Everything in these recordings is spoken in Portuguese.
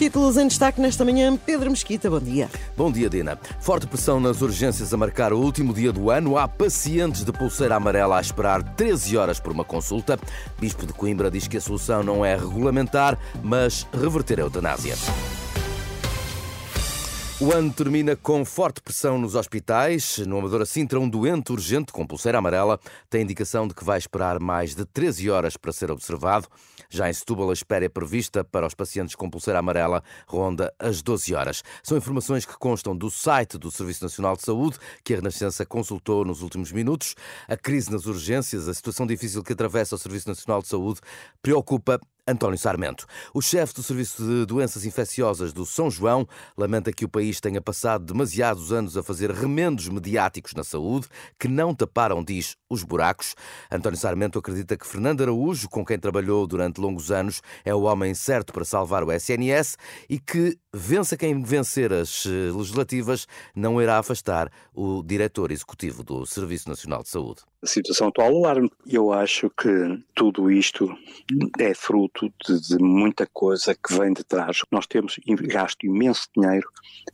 Títulos em destaque nesta manhã. Pedro Mesquita, bom dia. Bom dia, Dina. Forte pressão nas urgências a marcar o último dia do ano. Há pacientes de pulseira amarela a esperar 13 horas por uma consulta. Bispo de Coimbra diz que a solução não é regulamentar, mas reverter a eutanásia. O ano termina com forte pressão nos hospitais. No Amadora Sintra, um doente urgente com pulseira amarela tem indicação de que vai esperar mais de 13 horas para ser observado. Já em Setúbal, a espera é prevista para os pacientes com pulseira amarela ronda as 12 horas. São informações que constam do site do Serviço Nacional de Saúde, que a Renascença consultou nos últimos minutos. A crise nas urgências, a situação difícil que atravessa o Serviço Nacional de Saúde, preocupa António Sarmento. O chefe do Serviço de Doenças Infecciosas do São João lamenta que o país tenha passado demasiados anos a fazer remendos mediáticos na saúde que não taparam, diz, os buracos. António Sarmento acredita que Fernando Araújo, com quem trabalhou durante longos anos, é o homem certo para salvar o SNS e que, vença quem vencer as eh, legislativas, não irá afastar o diretor executivo do Serviço Nacional de Saúde. A situação atual alarme. Eu acho que tudo isto é fruto de, de, muita coisa que vem de trás. Nós temos gasto imenso dinheiro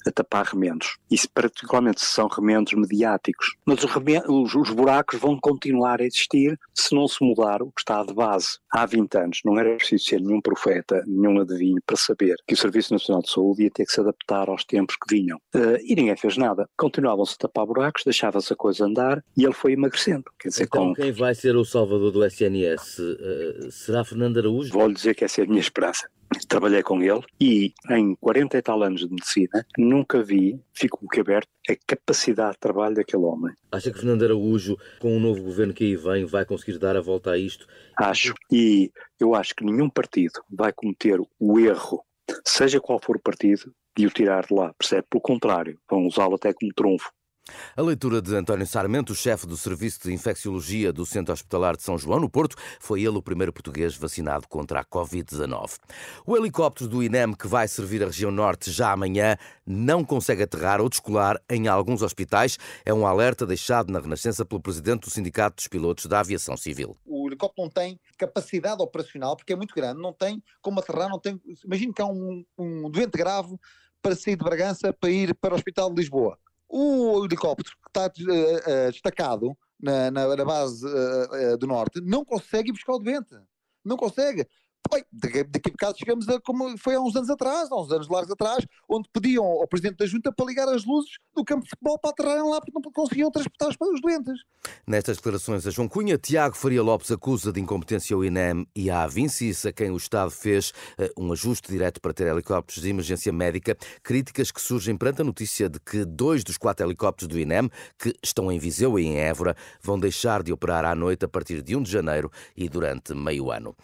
a tapar remendos. Isso particularmente se são remendos mediáticos. Mas os, remendos, os, buracos vão continuar a existir se não se mudar o que está de base. Há 20 anos não era preciso ser nenhum profeta, nenhum adivinho para saber que o Serviço Nacional de Saúde ia ter que se adaptar aos tempos que vinham. Uh, e ninguém fez nada. Continuavam-se a tapar buracos, deixava-se a coisa andar e ele foi emagrecendo. Quer dizer, então, com... quem vai ser o salvador do SNS? Uh, eh, será Fernando Araújo? Vou-lhe dizer que essa é a minha esperança. Trabalhei com ele e em 40 e tal anos de medicina nunca vi, fico o que aberto, a capacidade de trabalho daquele homem. Acha que Fernando Araújo, com o novo governo que aí vem, vai conseguir dar a volta a isto? Acho. E eu acho que nenhum partido vai cometer o erro, seja qual for o partido, de o tirar de lá, percebe? Pelo contrário, vão usá-lo até como trunfo. A leitura de António Sarmento, chefe do Serviço de Infecciologia do Centro Hospitalar de São João, no Porto, foi ele o primeiro português vacinado contra a Covid-19. O helicóptero do INEM, que vai servir a região norte já amanhã, não consegue aterrar ou descolar em alguns hospitais. É um alerta deixado na Renascença pelo presidente do Sindicato dos Pilotos da Aviação Civil. O helicóptero não tem capacidade operacional, porque é muito grande, não tem como aterrar, não tem. Imagino que há um, um doente grave para sair de Bragança para ir para o Hospital de Lisboa o helicóptero que está uh, destacado na, na, na base uh, do norte não consegue buscar o doente. Não consegue. Daqui, a bocado chegamos a como foi há uns anos atrás, há uns anos largos atrás, onde pediam ao Presidente da Junta para ligar as luzes do campo de futebol para aterrarem lá porque não conseguiam transportar os doentes. Nestas declarações a João Cunha, Tiago Faria Lopes acusa de incompetência o INEM e a Avincis, a quem o Estado fez uh, um ajuste direto para ter helicópteros de emergência médica, críticas que surgem perante a notícia de que dois dos quatro helicópteros do INEM, que estão em Viseu e em Évora, vão deixar de operar à noite a partir de 1 de janeiro e durante meio ano.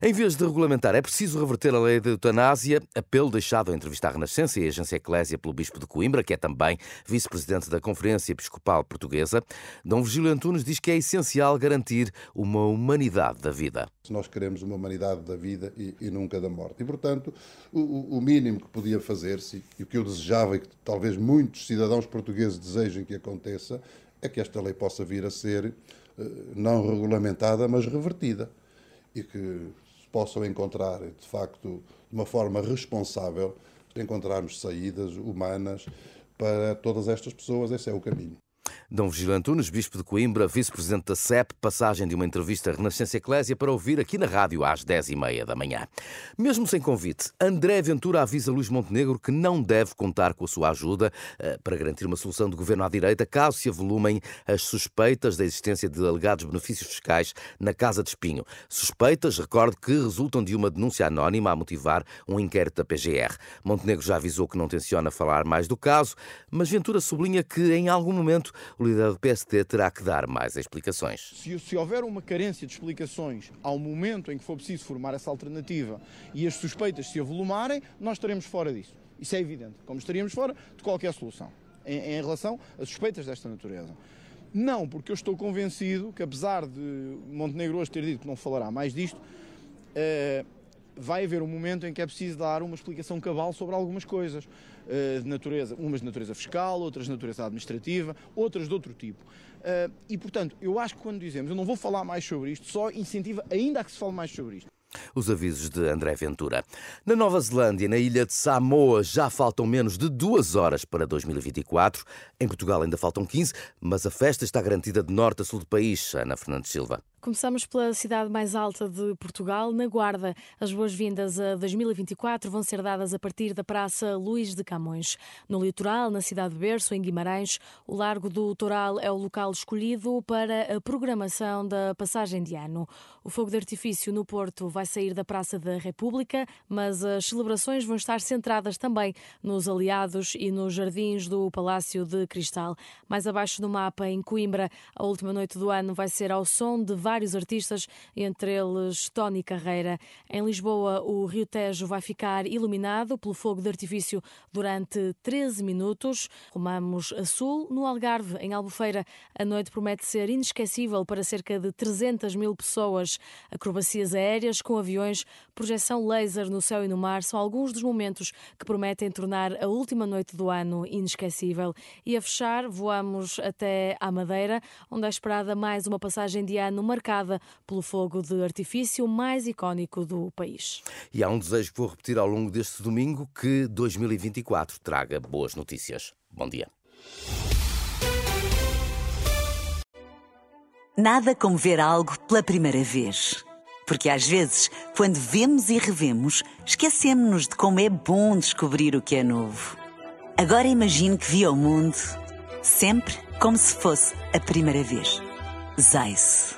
Em vez de regulamentar. É preciso reverter a lei da eutanásia, apelo deixado à entrevista à Renascença e à Agência Eclésia pelo Bispo de Coimbra, que é também vice-presidente da Conferência Episcopal Portuguesa. Dom Virgílio Antunes diz que é essencial garantir uma humanidade da vida. Nós queremos uma humanidade da vida e, e nunca da morte. E, portanto, o, o mínimo que podia fazer-se, e o que eu desejava e que talvez muitos cidadãos portugueses desejem que aconteça, é que esta lei possa vir a ser eh, não regulamentada, mas revertida. E que possam encontrar, de facto, de uma forma responsável, encontrarmos saídas humanas para todas estas pessoas. Esse é o caminho. Dom Vigilante Antunes, Bispo de Coimbra, Vice-Presidente da CEP, passagem de uma entrevista à Renascença Eclésia para ouvir aqui na rádio às 10h30 da manhã. Mesmo sem convite, André Ventura avisa Luís Montenegro que não deve contar com a sua ajuda uh, para garantir uma solução de governo à direita caso se avolumem as suspeitas da existência de alegados benefícios fiscais na Casa de Espinho. Suspeitas, recordo, que resultam de uma denúncia anónima a motivar um inquérito da PGR. Montenegro já avisou que não tenciona falar mais do caso, mas Ventura sublinha que em algum momento o líder do PSD terá que dar mais explicações. Se, se houver uma carência de explicações ao momento em que for preciso formar essa alternativa e as suspeitas se avolumarem, nós estaremos fora disso. Isso é evidente, como estaríamos fora de qualquer solução em, em relação a suspeitas desta natureza. Não, porque eu estou convencido que, apesar de Montenegro hoje ter dito que não falará mais disto, eh, vai haver um momento em que é preciso dar uma explicação cabal sobre algumas coisas eh, de natureza, umas de natureza fiscal, outras de natureza administrativa, outras de outro tipo. Eh, e, portanto, eu acho que quando dizemos eu não vou falar mais sobre isto, só incentiva ainda a que se fale mais sobre isto. Os avisos de André Ventura. Na Nova Zelândia, na ilha de Samoa, já faltam menos de duas horas para 2024. Em Portugal ainda faltam 15, mas a festa está garantida de norte a sul do país. Ana Fernandes Silva. Começamos pela cidade mais alta de Portugal, na Guarda. As boas-vindas a 2024 vão ser dadas a partir da Praça Luís de Camões. No litoral, na cidade de Berço, em Guimarães, o Largo do Toral é o local escolhido para a programação da passagem de ano. O fogo de artifício no Porto vai sair da Praça da República, mas as celebrações vão estar centradas também nos aliados e nos jardins do Palácio de Cristal. Mais abaixo no mapa, em Coimbra, a última noite do ano vai ser ao som de vários artistas, entre eles Tony Carreira. Em Lisboa, o Rio Tejo vai ficar iluminado pelo fogo de artifício durante 13 minutos. Rumamos a sul, no Algarve, em Albufeira. A noite promete ser inesquecível para cerca de 300 mil pessoas. Acrobacias aéreas com aviões, projeção laser no céu e no mar são alguns dos momentos que prometem tornar a última noite do ano inesquecível. E a fechar, voamos até à Madeira, onde é esperada mais uma passagem de ano marcada pelo fogo de artifício mais icónico do país. E há um desejo que vou repetir ao longo deste domingo: que 2024 traga boas notícias. Bom dia. Nada como ver algo pela primeira vez. Porque às vezes, quando vemos e revemos, esquecemos-nos de como é bom descobrir o que é novo. Agora imagine que viu o mundo sempre como se fosse a primeira vez. Zais.